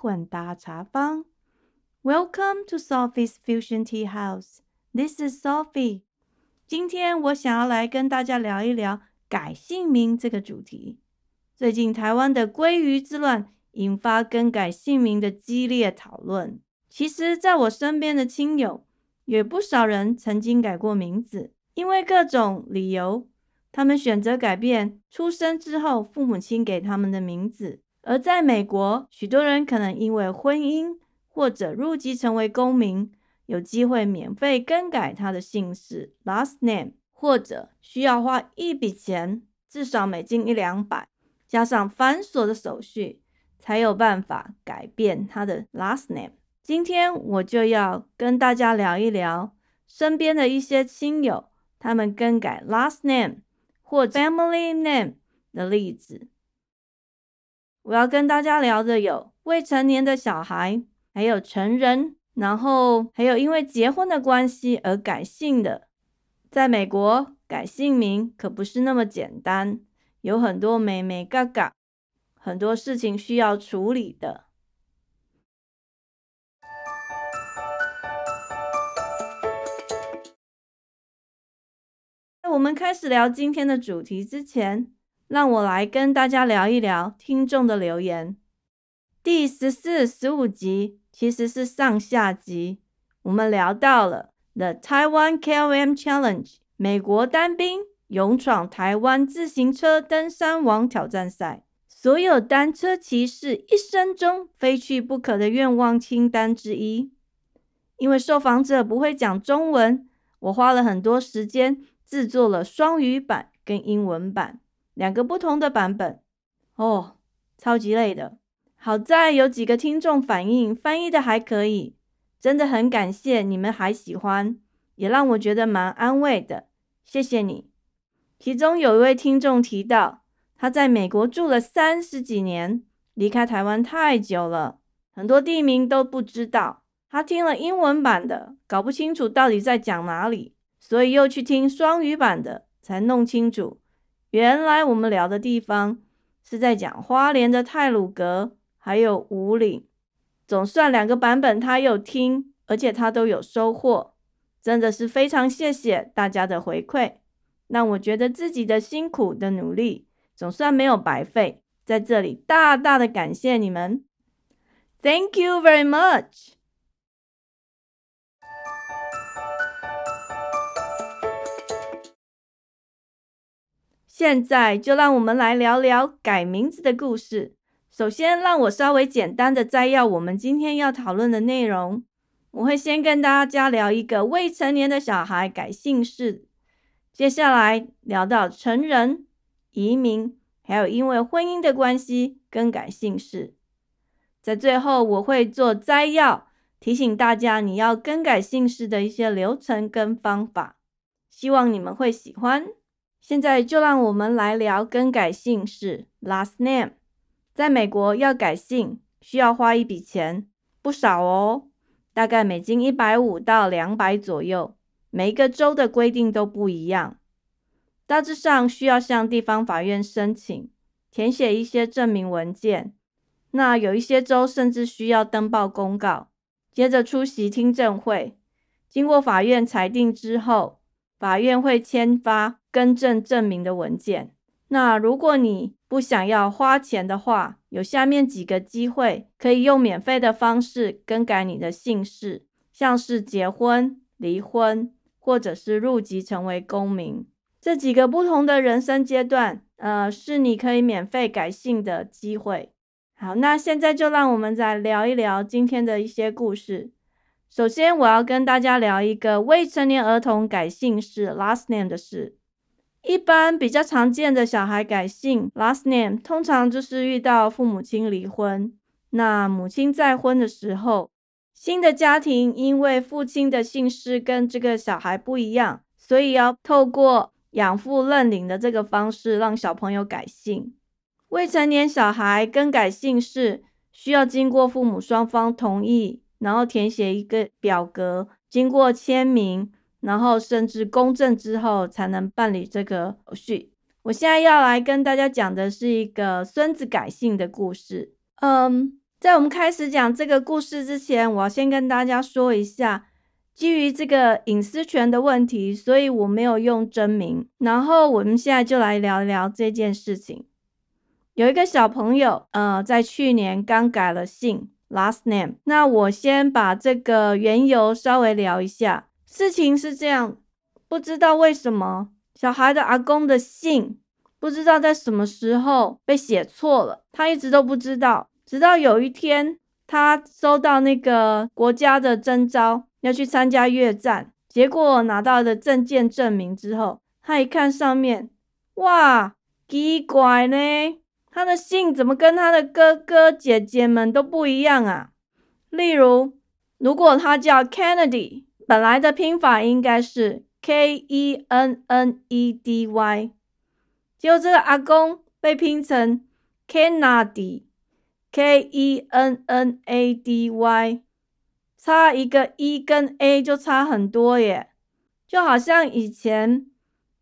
混搭茶坊。Welcome to Sophie's Fusion Tea House. This is Sophie. 今天我想要来跟大家聊一聊改姓名这个主题。最近台湾的鲑鱼之乱引发更改姓名的激烈讨论。其实，在我身边的亲友，有不少人曾经改过名字，因为各种理由。他们选择改变出生之后父母亲给他们的名字，而在美国，许多人可能因为婚姻或者入籍成为公民，有机会免费更改他的姓氏 （last name），或者需要花一笔钱，至少美金一两百，加上繁琐的手续，才有办法改变他的 last name。今天我就要跟大家聊一聊身边的一些亲友，他们更改 last name。或 family name 的例子，我要跟大家聊的有未成年的小孩，还有成人，然后还有因为结婚的关系而改姓的。在美国改姓名可不是那么简单，有很多美美嘎嘎，很多事情需要处理的。我们开始聊今天的主题之前，让我来跟大家聊一聊听众的留言。第十四、十五集其实是上下集，我们聊到了 The Taiwan KOM Challenge 美国单兵勇闯台湾自行车登山王挑战赛，所有单车骑士一生中非去不可的愿望清单之一。因为受访者不会讲中文，我花了很多时间。制作了双语版跟英文版两个不同的版本哦，超级累的。好在有几个听众反映翻译的还可以，真的很感谢你们还喜欢，也让我觉得蛮安慰的。谢谢你。其中有一位听众提到，他在美国住了三十几年，离开台湾太久了，很多地名都不知道。他听了英文版的，搞不清楚到底在讲哪里。所以又去听双语版的，才弄清楚，原来我们聊的地方是在讲花莲的泰鲁阁，还有五岭。总算两个版本他有听，而且他都有收获，真的是非常谢谢大家的回馈，让我觉得自己的辛苦的努力总算没有白费，在这里大大的感谢你们，Thank you very much。现在就让我们来聊聊改名字的故事。首先，让我稍微简单的摘要我们今天要讨论的内容。我会先跟大家聊一个未成年的小孩改姓氏，接下来聊到成人、移民，还有因为婚姻的关系更改姓氏。在最后，我会做摘要，提醒大家你要更改姓氏的一些流程跟方法。希望你们会喜欢。现在就让我们来聊更改姓氏 （last name）。在美国要改姓需要花一笔钱，不少哦，大概美金一百五到两百左右。每一个州的规定都不一样，大致上需要向地方法院申请，填写一些证明文件。那有一些州甚至需要登报公告，接着出席听证会。经过法院裁定之后，法院会签发。更正证明的文件。那如果你不想要花钱的话，有下面几个机会可以用免费的方式更改你的姓氏，像是结婚、离婚，或者是入籍成为公民，这几个不同的人生阶段，呃，是你可以免费改姓的机会。好，那现在就让我们再聊一聊今天的一些故事。首先，我要跟大家聊一个未成年儿童改姓氏 （last name） 的事。一般比较常见的小孩改姓 last name，通常就是遇到父母亲离婚，那母亲再婚的时候，新的家庭因为父亲的姓氏跟这个小孩不一样，所以要透过养父认领的这个方式让小朋友改姓。未成年小孩更改姓氏需要经过父母双方同意，然后填写一个表格，经过签名。然后甚至公证之后才能办理这个手续。我现在要来跟大家讲的是一个孙子改姓的故事。嗯，在我们开始讲这个故事之前，我要先跟大家说一下，基于这个隐私权的问题，所以我没有用真名。然后我们现在就来聊聊这件事情。有一个小朋友，呃，在去年刚改了姓，last name。那我先把这个缘由稍微聊一下。事情是这样，不知道为什么。小孩的阿公的姓不知道在什么时候被写错了，他一直都不知道。直到有一天，他收到那个国家的征召，要去参加越战，结果拿到的证件证明之后，他一看上面，哇，奇怪呢，他的姓怎么跟他的哥哥姐姐们都不一样啊？例如，如果他叫 Kennedy，本来的拼法应该是。K E N N E D Y，结果这个阿公被拼成 Kennedy，K E N N A D Y，差一个 E 跟 A 就差很多耶，就好像以前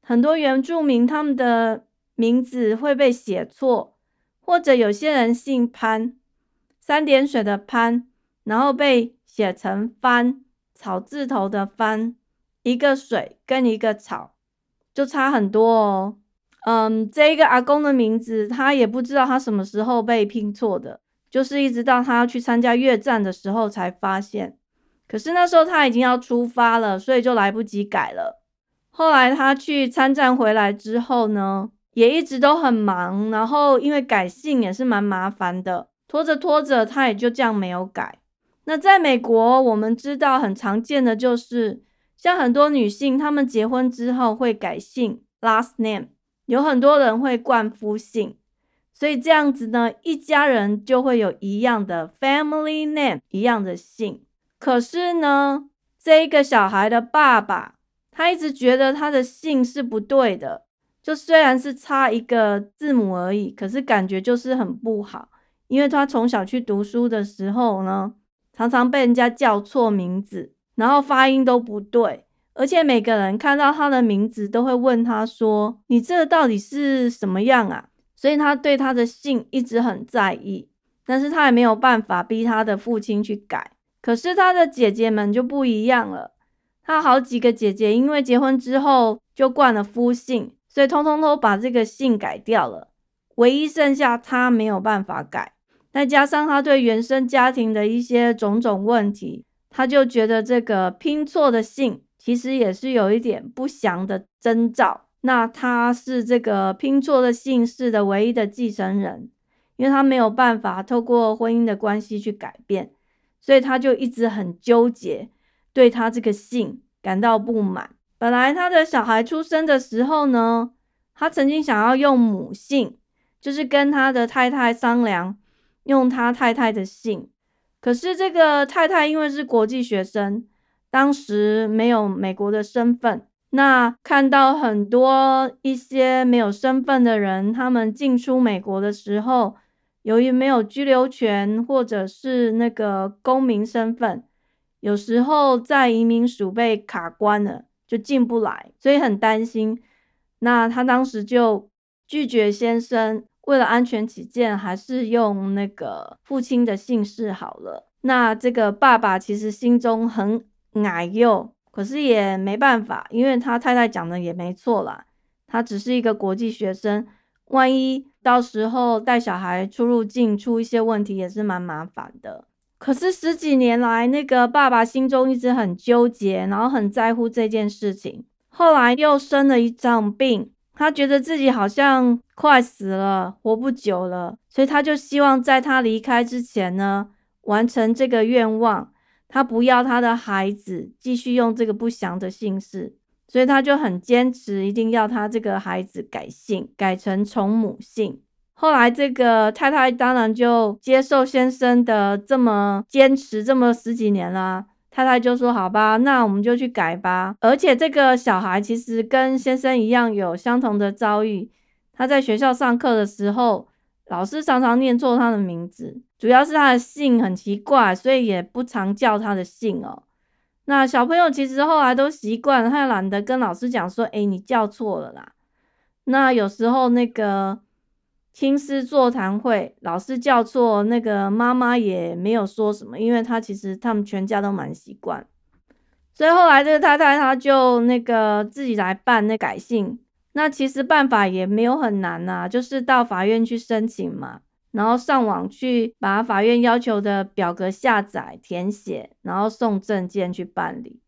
很多原住民他们的名字会被写错，或者有些人姓潘，三点水的潘，然后被写成番草字头的番。一个水跟一个草就差很多哦。嗯，这一个阿公的名字，他也不知道他什么时候被拼错的，就是一直到他要去参加越战的时候才发现。可是那时候他已经要出发了，所以就来不及改了。后来他去参战回来之后呢，也一直都很忙，然后因为改姓也是蛮麻烦的，拖着拖着他也就这样没有改。那在美国，我们知道很常见的就是。像很多女性，她们结婚之后会改姓 last name，有很多人会冠夫姓，所以这样子呢，一家人就会有一样的 family name，一样的姓。可是呢，这一个小孩的爸爸，他一直觉得他的姓是不对的，就虽然是差一个字母而已，可是感觉就是很不好，因为他从小去读书的时候呢，常常被人家叫错名字。然后发音都不对，而且每个人看到他的名字都会问他说：“你这到底是什么样啊？”所以他对他的姓一直很在意，但是他也没有办法逼他的父亲去改。可是他的姐姐们就不一样了，他好几个姐姐因为结婚之后就惯了夫姓，所以通通都把这个姓改掉了，唯一剩下他没有办法改。再加上他对原生家庭的一些种种问题。他就觉得这个拼错的姓其实也是有一点不祥的征兆。那他是这个拼错的姓氏的唯一的继承人，因为他没有办法透过婚姻的关系去改变，所以他就一直很纠结，对他这个姓感到不满。本来他的小孩出生的时候呢，他曾经想要用母姓，就是跟他的太太商量用他太太的姓。可是这个太太因为是国际学生，当时没有美国的身份。那看到很多一些没有身份的人，他们进出美国的时候，由于没有居留权或者是那个公民身份，有时候在移民署被卡关了，就进不来，所以很担心。那他当时就拒绝先生。为了安全起见，还是用那个父亲的姓氏好了。那这个爸爸其实心中很矮幼，可是也没办法，因为他太太讲的也没错啦。他只是一个国际学生，万一到时候带小孩出入境出一些问题，也是蛮麻烦的。可是十几年来，那个爸爸心中一直很纠结，然后很在乎这件事情。后来又生了一场病。他觉得自己好像快死了，活不久了，所以他就希望在他离开之前呢，完成这个愿望。他不要他的孩子继续用这个不祥的姓氏，所以他就很坚持，一定要他这个孩子改姓，改成从母姓。后来这个太太当然就接受先生的这么坚持，这么十几年啦。太太就说：“好吧，那我们就去改吧。而且这个小孩其实跟先生一样有相同的遭遇。他在学校上课的时候，老师常常念错他的名字，主要是他的姓很奇怪，所以也不常叫他的姓哦。那小朋友其实后来都习惯，他懒得跟老师讲说：‘哎，你叫错了啦。’那有时候那个亲师座谈会，老师叫错，那个妈妈也没有说什么，因为他其实他们全家都蛮习惯。所以后来这个太太她就那个自己来办那改姓。那其实办法也没有很难呐，就是到法院去申请嘛，然后上网去把法院要求的表格下载填写，然后送证件去办理。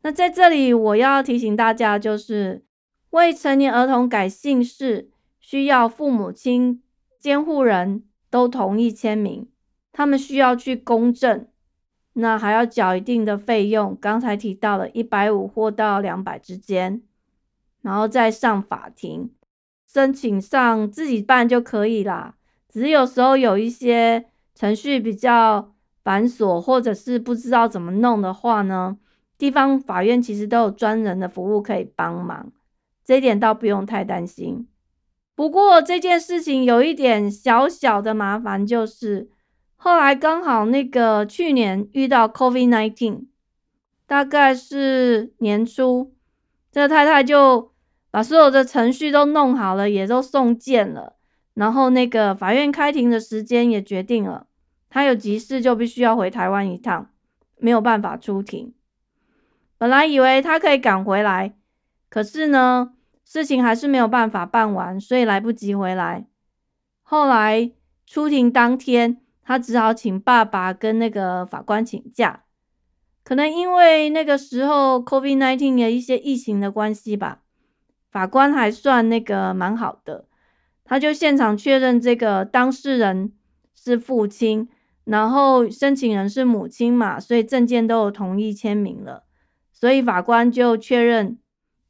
那在这里我要提醒大家，就是未成年儿童改姓氏需要父母亲、监护人都同意签名，他们需要去公证，那还要缴一定的费用，刚才提到了一百五或到两百之间。然后再上法庭申请上自己办就可以啦。只是有时候有一些程序比较繁琐，或者是不知道怎么弄的话呢，地方法院其实都有专人的服务可以帮忙，这一点倒不用太担心。不过这件事情有一点小小的麻烦，就是后来刚好那个去年遇到 COVID-19，大概是年初。这个太太就把所有的程序都弄好了，也都送件了，然后那个法院开庭的时间也决定了，她有急事就必须要回台湾一趟，没有办法出庭。本来以为她可以赶回来，可是呢，事情还是没有办法办完，所以来不及回来。后来出庭当天，他只好请爸爸跟那个法官请假。可能因为那个时候 COVID-19 的一些疫情的关系吧，法官还算那个蛮好的，他就现场确认这个当事人是父亲，然后申请人是母亲嘛，所以证件都有同意签名了，所以法官就确认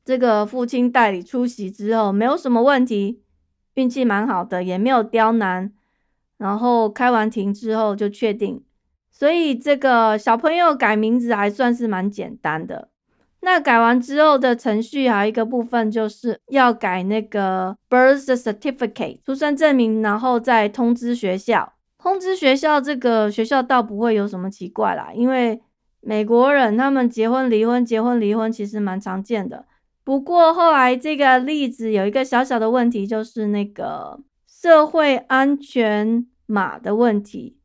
这个父亲代理出席之后没有什么问题，运气蛮好的，也没有刁难，然后开完庭之后就确定。所以这个小朋友改名字还算是蛮简单的。那改完之后的程序还有一个部分，就是要改那个 birth certificate 出生证明，然后再通知学校。通知学校，这个学校倒不会有什么奇怪啦，因为美国人他们结婚离婚，结婚离婚其实蛮常见的。不过后来这个例子有一个小小的问题，就是那个社会安全码的问题。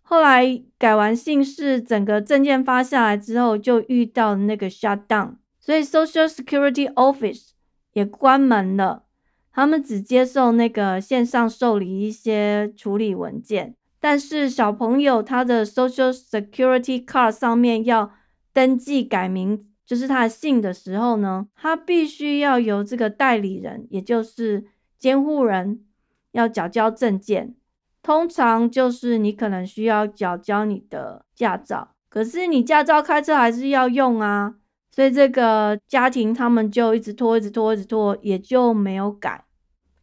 后来改完姓氏，整个证件发下来之后，就遇到那个 shutdown，所以 Social Security Office 也关门了。他们只接受那个线上受理一些处理文件，但是小朋友他的 Social Security Card 上面要登记改名，就是他的姓的时候呢，他必须要由这个代理人，也就是监护人，要缴交证件。通常就是你可能需要缴交你的驾照，可是你驾照开车还是要用啊，所以这个家庭他们就一直拖，一直拖，一直拖，也就没有改。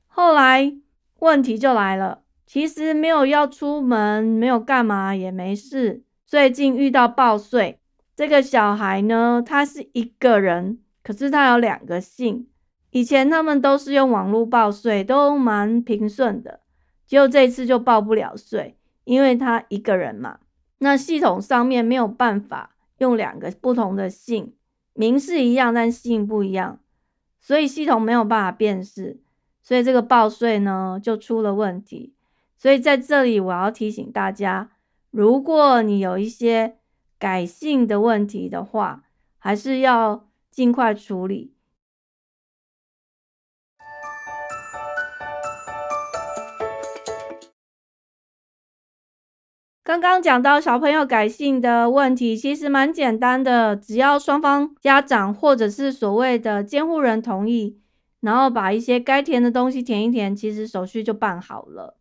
后来问题就来了，其实没有要出门，没有干嘛也没事。最近遇到报税，这个小孩呢，他是一个人，可是他有两个姓。以前他们都是用网络报税，都蛮平顺的。结果这次就报不了税，因为他一个人嘛，那系统上面没有办法用两个不同的姓名是一样，但姓不一样，所以系统没有办法辨识，所以这个报税呢就出了问题。所以在这里我要提醒大家，如果你有一些改姓的问题的话，还是要尽快处理。刚刚讲到小朋友改姓的问题，其实蛮简单的，只要双方家长或者是所谓的监护人同意，然后把一些该填的东西填一填，其实手续就办好了。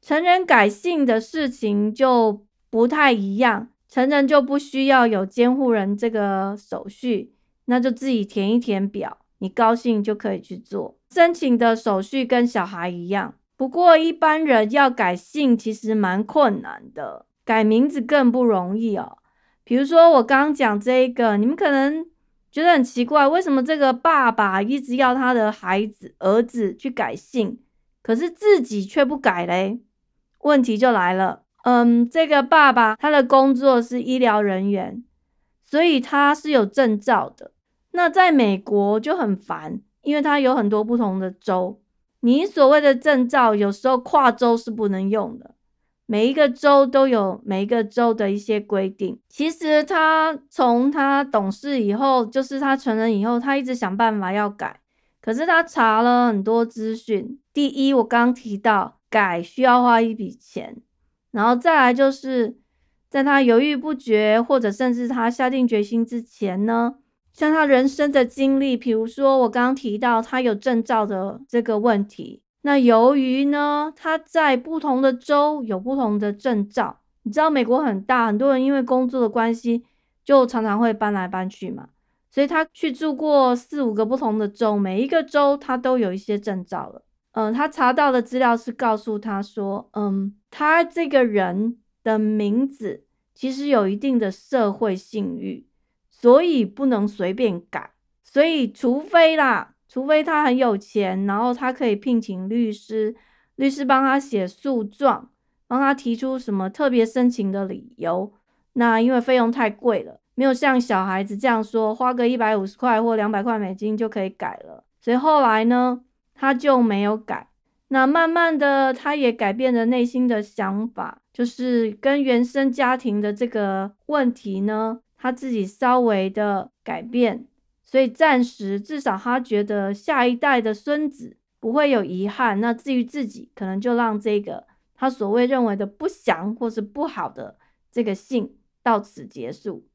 成人改姓的事情就不太一样，成人就不需要有监护人这个手续，那就自己填一填表，你高兴就可以去做。申请的手续跟小孩一样。不过一般人要改姓其实蛮困难的，改名字更不容易哦。比如说我刚刚讲这个，你们可能觉得很奇怪，为什么这个爸爸一直要他的孩子儿子去改姓，可是自己却不改嘞？问题就来了，嗯，这个爸爸他的工作是医疗人员，所以他是有证照的。那在美国就很烦。因为他有很多不同的州。你所谓的证照，有时候跨州是不能用的。每一个州都有每一个州的一些规定。其实他从他懂事以后，就是他成人以后，他一直想办法要改。可是他查了很多资讯。第一，我刚提到改需要花一笔钱，然后再来就是在他犹豫不决，或者甚至他下定决心之前呢。像他人生的经历，比如说我刚刚提到他有证照的这个问题，那由于呢他在不同的州有不同的证照，你知道美国很大，很多人因为工作的关系就常常会搬来搬去嘛，所以他去住过四五个不同的州，每一个州他都有一些证照了。嗯，他查到的资料是告诉他说，嗯，他这个人的名字其实有一定的社会信誉。所以不能随便改，所以除非啦，除非他很有钱，然后他可以聘请律师，律师帮他写诉状，帮他提出什么特别申请的理由。那因为费用太贵了，没有像小孩子这样说，花个一百五十块或两百块美金就可以改了。所以后来呢，他就没有改。那慢慢的，他也改变了内心的想法，就是跟原生家庭的这个问题呢。他自己稍微的改变，所以暂时至少他觉得下一代的孙子不会有遗憾。那至于自己，可能就让这个他所谓认为的不祥或是不好的这个姓到此结束。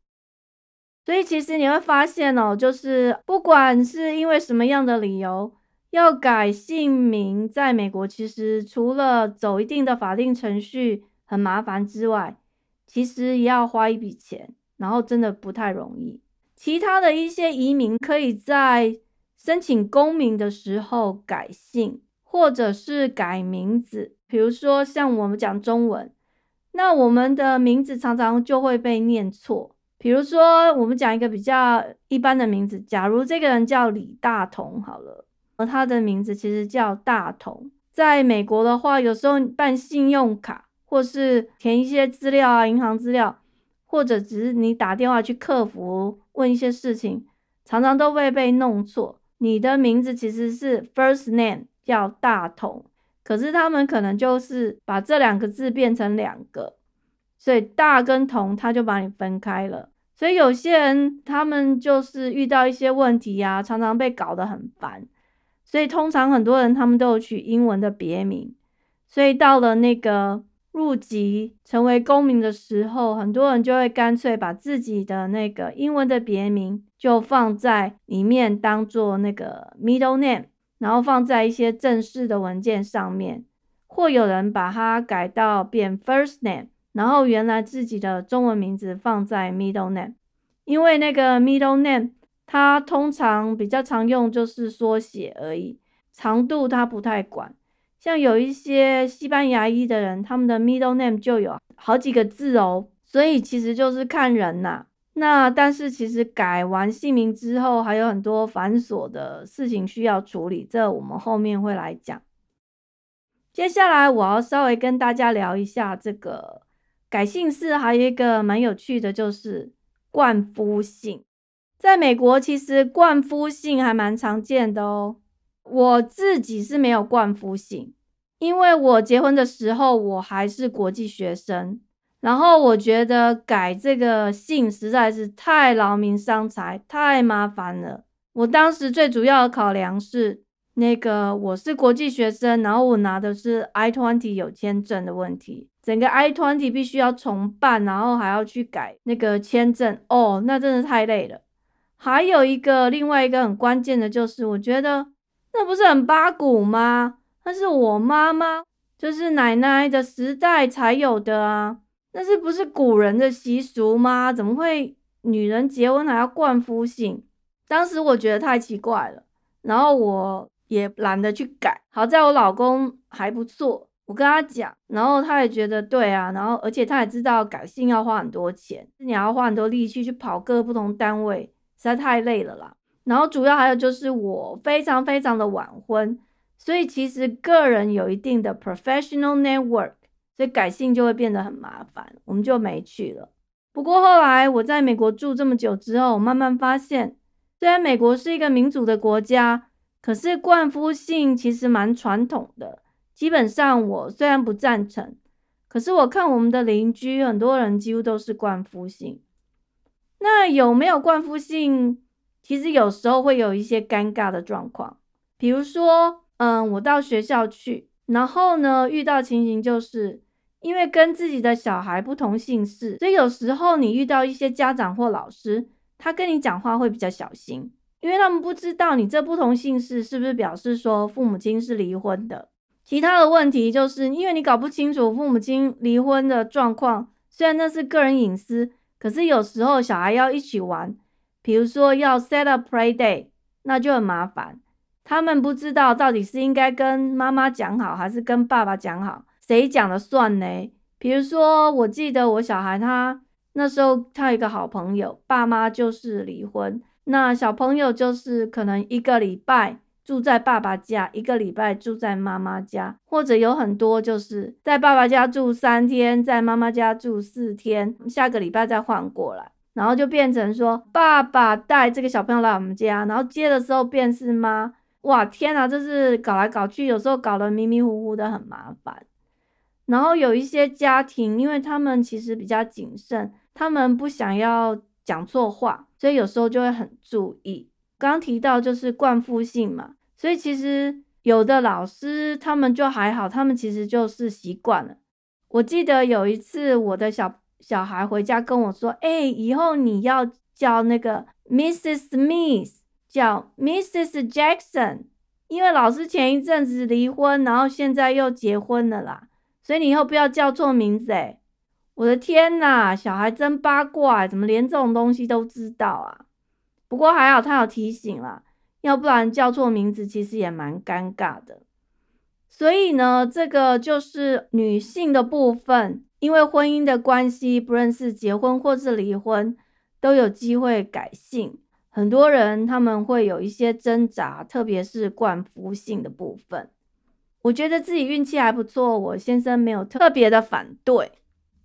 所以其实你会发现哦，就是不管是因为什么样的理由要改姓名，在美国其实除了走一定的法定程序很麻烦之外，其实也要花一笔钱。然后真的不太容易。其他的一些移民可以在申请公民的时候改姓，或者是改名字。比如说像我们讲中文，那我们的名字常常就会被念错。比如说我们讲一个比较一般的名字，假如这个人叫李大同，好了，而他的名字其实叫大同。在美国的话，有时候办信用卡或是填一些资料啊，银行资料。或者只是你打电话去客服问一些事情，常常都会被弄错。你的名字其实是 first name 叫大同，可是他们可能就是把这两个字变成两个，所以大跟同他就把你分开了。所以有些人他们就是遇到一些问题呀，常常被搞得很烦。所以通常很多人他们都有取英文的别名，所以到了那个。入籍成为公民的时候，很多人就会干脆把自己的那个英文的别名就放在里面，当做那个 middle name，然后放在一些正式的文件上面，或有人把它改到变 first name，然后原来自己的中文名字放在 middle name，因为那个 middle name 它通常比较常用就是缩写而已，长度它不太管。像有一些西班牙裔的人，他们的 middle name 就有好几个字哦，所以其实就是看人呐。那但是其实改完姓名之后，还有很多繁琐的事情需要处理，这我们后面会来讲。接下来我要稍微跟大家聊一下这个改姓氏，还有一个蛮有趣的，就是冠夫姓。在美国，其实冠夫姓还蛮常见的哦。我自己是没有冠夫姓，因为我结婚的时候我还是国际学生，然后我觉得改这个姓实在是太劳民伤财，太麻烦了。我当时最主要的考量是，那个我是国际学生，然后我拿的是 I twenty 有签证的问题，整个 I twenty 必须要重办，然后还要去改那个签证，哦，那真的太累了。还有一个另外一个很关键的就是，我觉得。那不是很八股吗？那是我妈妈，就是奶奶的时代才有的啊。那是不是古人的习俗吗？怎么会女人结婚还要冠夫姓？当时我觉得太奇怪了，然后我也懒得去改。好在我老公还不错，我跟他讲，然后他也觉得对啊，然后而且他也知道改姓要花很多钱，你要花很多力气去跑各不同单位，实在太累了啦。然后主要还有就是我非常非常的晚婚，所以其实个人有一定的 professional network，所以改姓就会变得很麻烦，我们就没去了。不过后来我在美国住这么久之后，慢慢发现，虽然美国是一个民主的国家，可是冠夫姓其实蛮传统的，基本上我虽然不赞成，可是我看我们的邻居很多人几乎都是冠夫姓。那有没有冠夫姓？其实有时候会有一些尴尬的状况，比如说，嗯，我到学校去，然后呢遇到情形就是。因为跟自己的小孩不同姓氏，所以有时候你遇到一些家长或老师，他跟你讲话会比较小心，因为他们不知道你这不同姓氏是不是表示说父母亲是离婚的。其他的问题就是因为你搞不清楚父母亲离婚的状况，虽然那是个人隐私，可是有时候小孩要一起玩，比如说要 set up play day，那就很麻烦。他们不知道到底是应该跟妈妈讲好，还是跟爸爸讲好。谁讲了算呢？比如说，我记得我小孩他那时候他有一个好朋友，爸妈就是离婚，那小朋友就是可能一个礼拜住在爸爸家，一个礼拜住在妈妈家，或者有很多就是在爸爸家住三天，在妈妈家住四天，下个礼拜再换过来，然后就变成说爸爸带这个小朋友来我们家，然后接的时候便是妈，哇天啊，这是搞来搞去，有时候搞得迷迷糊糊的，很麻烦。然后有一些家庭，因为他们其实比较谨慎，他们不想要讲错话，所以有时候就会很注意。刚提到就是冠夫姓嘛，所以其实有的老师他们就还好，他们其实就是习惯了。我记得有一次我的小小孩回家跟我说：“哎，以后你要叫那个 Mrs. Smith，叫 Mrs. Jackson，因为老师前一阵子离婚，然后现在又结婚了啦。”所以你以后不要叫错名字诶我的天呐，小孩真八卦，怎么连这种东西都知道啊？不过还好他有提醒啦，要不然叫错名字其实也蛮尴尬的。所以呢，这个就是女性的部分，因为婚姻的关系，不论是结婚或是离婚，都有机会改姓。很多人他们会有一些挣扎，特别是冠夫姓的部分。我觉得自己运气还不错，我先生没有特别的反对，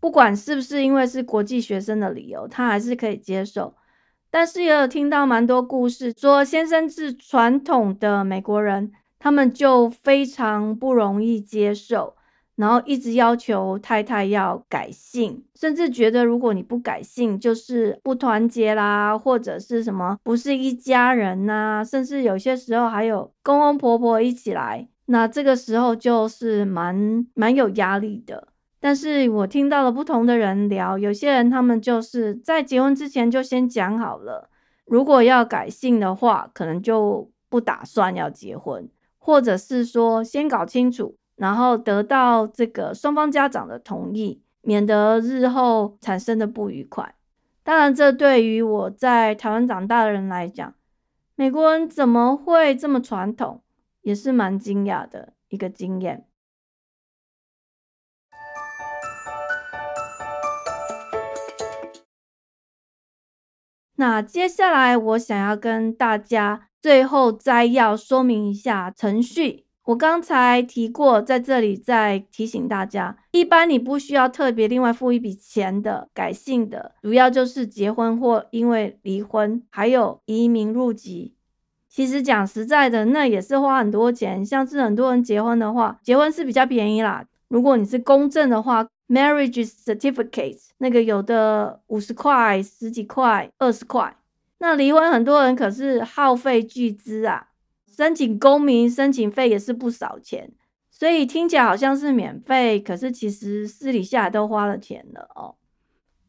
不管是不是因为是国际学生的理由，他还是可以接受。但是也有听到蛮多故事，说先生是传统的美国人，他们就非常不容易接受，然后一直要求太太要改姓，甚至觉得如果你不改姓，就是不团结啦，或者是什么不是一家人呐，甚至有些时候还有公公婆婆一起来。那这个时候就是蛮蛮有压力的，但是我听到了不同的人聊，有些人他们就是在结婚之前就先讲好了，如果要改姓的话，可能就不打算要结婚，或者是说先搞清楚，然后得到这个双方家长的同意，免得日后产生的不愉快。当然，这对于我在台湾长大的人来讲，美国人怎么会这么传统？也是蛮惊讶的一个经验。那接下来我想要跟大家最后摘要说明一下程序。我刚才提过，在这里再提醒大家，一般你不需要特别另外付一笔钱的改姓的，主要就是结婚或因为离婚，还有移民入籍。其实讲实在的，那也是花很多钱。像是很多人结婚的话，结婚是比较便宜啦。如果你是公证的话，marriage certificate 那个有的五十块、十几块、二十块。那离婚很多人可是耗费巨资啊，申请公民申请费也是不少钱。所以听起来好像是免费，可是其实私底下都花了钱了哦。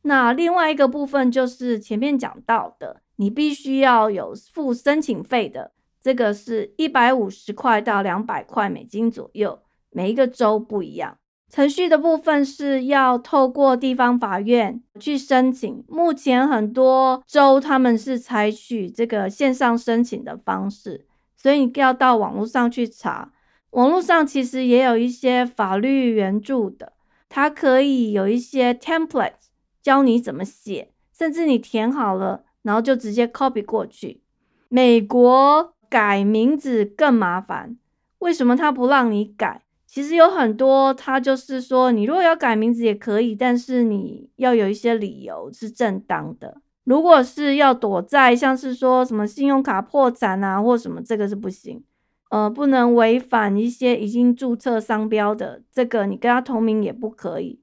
那另外一个部分就是前面讲到的。你必须要有付申请费的，这个是一百五十块到两百块美金左右，每一个州不一样。程序的部分是要透过地方法院去申请，目前很多州他们是采取这个线上申请的方式，所以你要到网络上去查。网络上其实也有一些法律援助的，它可以有一些 template 教你怎么写，甚至你填好了。然后就直接 copy 过去。美国改名字更麻烦，为什么他不让你改？其实有很多，他就是说，你如果要改名字也可以，但是你要有一些理由是正当的。如果是要躲债像是说什么信用卡破产啊或什么，这个是不行。呃，不能违反一些已经注册商标的，这个你跟他同名也不可以。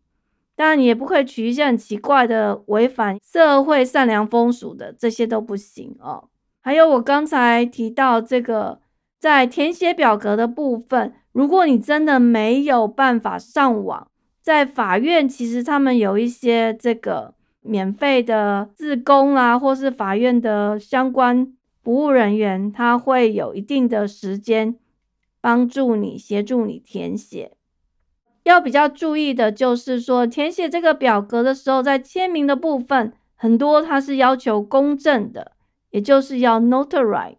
当然，你也不可以取一些很奇怪的、违反社会善良风俗的，这些都不行哦。还有我刚才提到这个，在填写表格的部分，如果你真的没有办法上网，在法院其实他们有一些这个免费的自工啊，或是法院的相关服务人员，他会有一定的时间帮助你、协助你填写。要比较注意的就是说，填写这个表格的时候，在签名的部分，很多它是要求公证的，也就是要 notarize。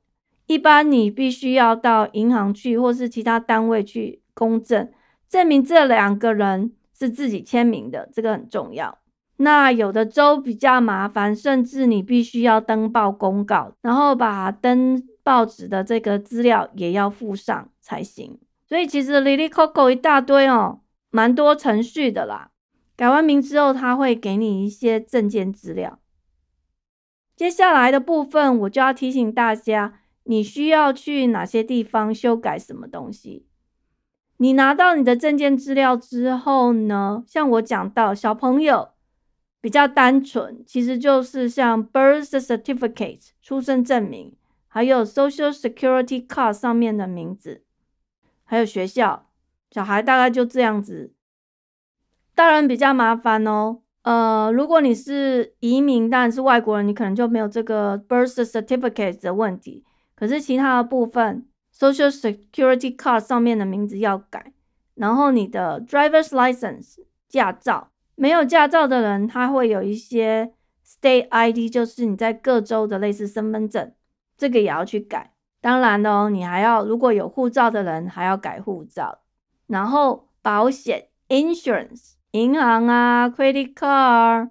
一般你必须要到银行去，或是其他单位去公证，证明这两个人是自己签名的，这个很重要。那有的州比较麻烦，甚至你必须要登报公告，然后把登报纸的这个资料也要附上才行。所以其实 Lily Coco 一大堆哦。蛮多程序的啦，改完名之后，他会给你一些证件资料。接下来的部分，我就要提醒大家，你需要去哪些地方修改什么东西。你拿到你的证件资料之后呢，像我讲到，小朋友比较单纯，其实就是像 birth certificate 出生证明，还有 social security card 上面的名字，还有学校。小孩大概就这样子，大人比较麻烦哦。呃，如果你是移民，当然是外国人，你可能就没有这个 birth certificate 的问题。可是其他的部分，social security card 上面的名字要改，然后你的 driver's license 驾照，没有驾照的人，他会有一些 state ID，就是你在各州的类似身份证，这个也要去改。当然哦，你还要如果有护照的人，还要改护照。然后保险 insurance 银行啊 credit card，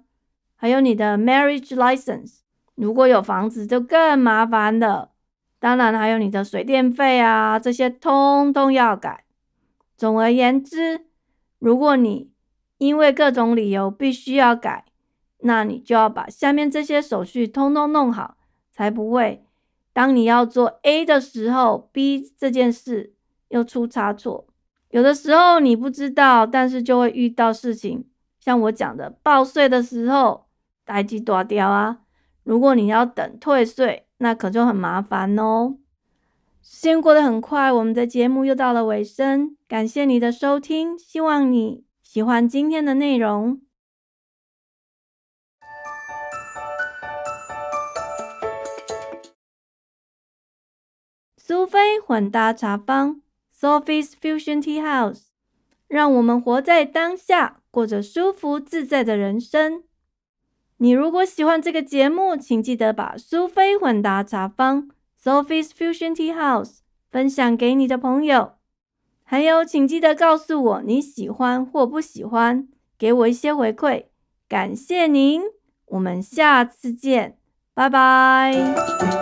还有你的 marriage license，如果有房子就更麻烦了。当然还有你的水电费啊，这些通通要改。总而言之，如果你因为各种理由必须要改，那你就要把下面这些手续通通弄好，才不会当你要做 A 的时候，B 这件事又出差错。有的时候你不知道，但是就会遇到事情，像我讲的报税的时候，呆机多掉啊。如果你要等退税，那可就很麻烦哦。时间过得很快，我们的节目又到了尾声，感谢你的收听，希望你喜欢今天的内容。苏菲混搭茶坊。Sophie's Fusion Tea House，让我们活在当下，过着舒服自在的人生。你如果喜欢这个节目，请记得把苏菲混搭茶坊 Sophie's Fusion Tea House 分享给你的朋友。还有，请记得告诉我你喜欢或不喜欢，给我一些回馈。感谢您，我们下次见，拜拜。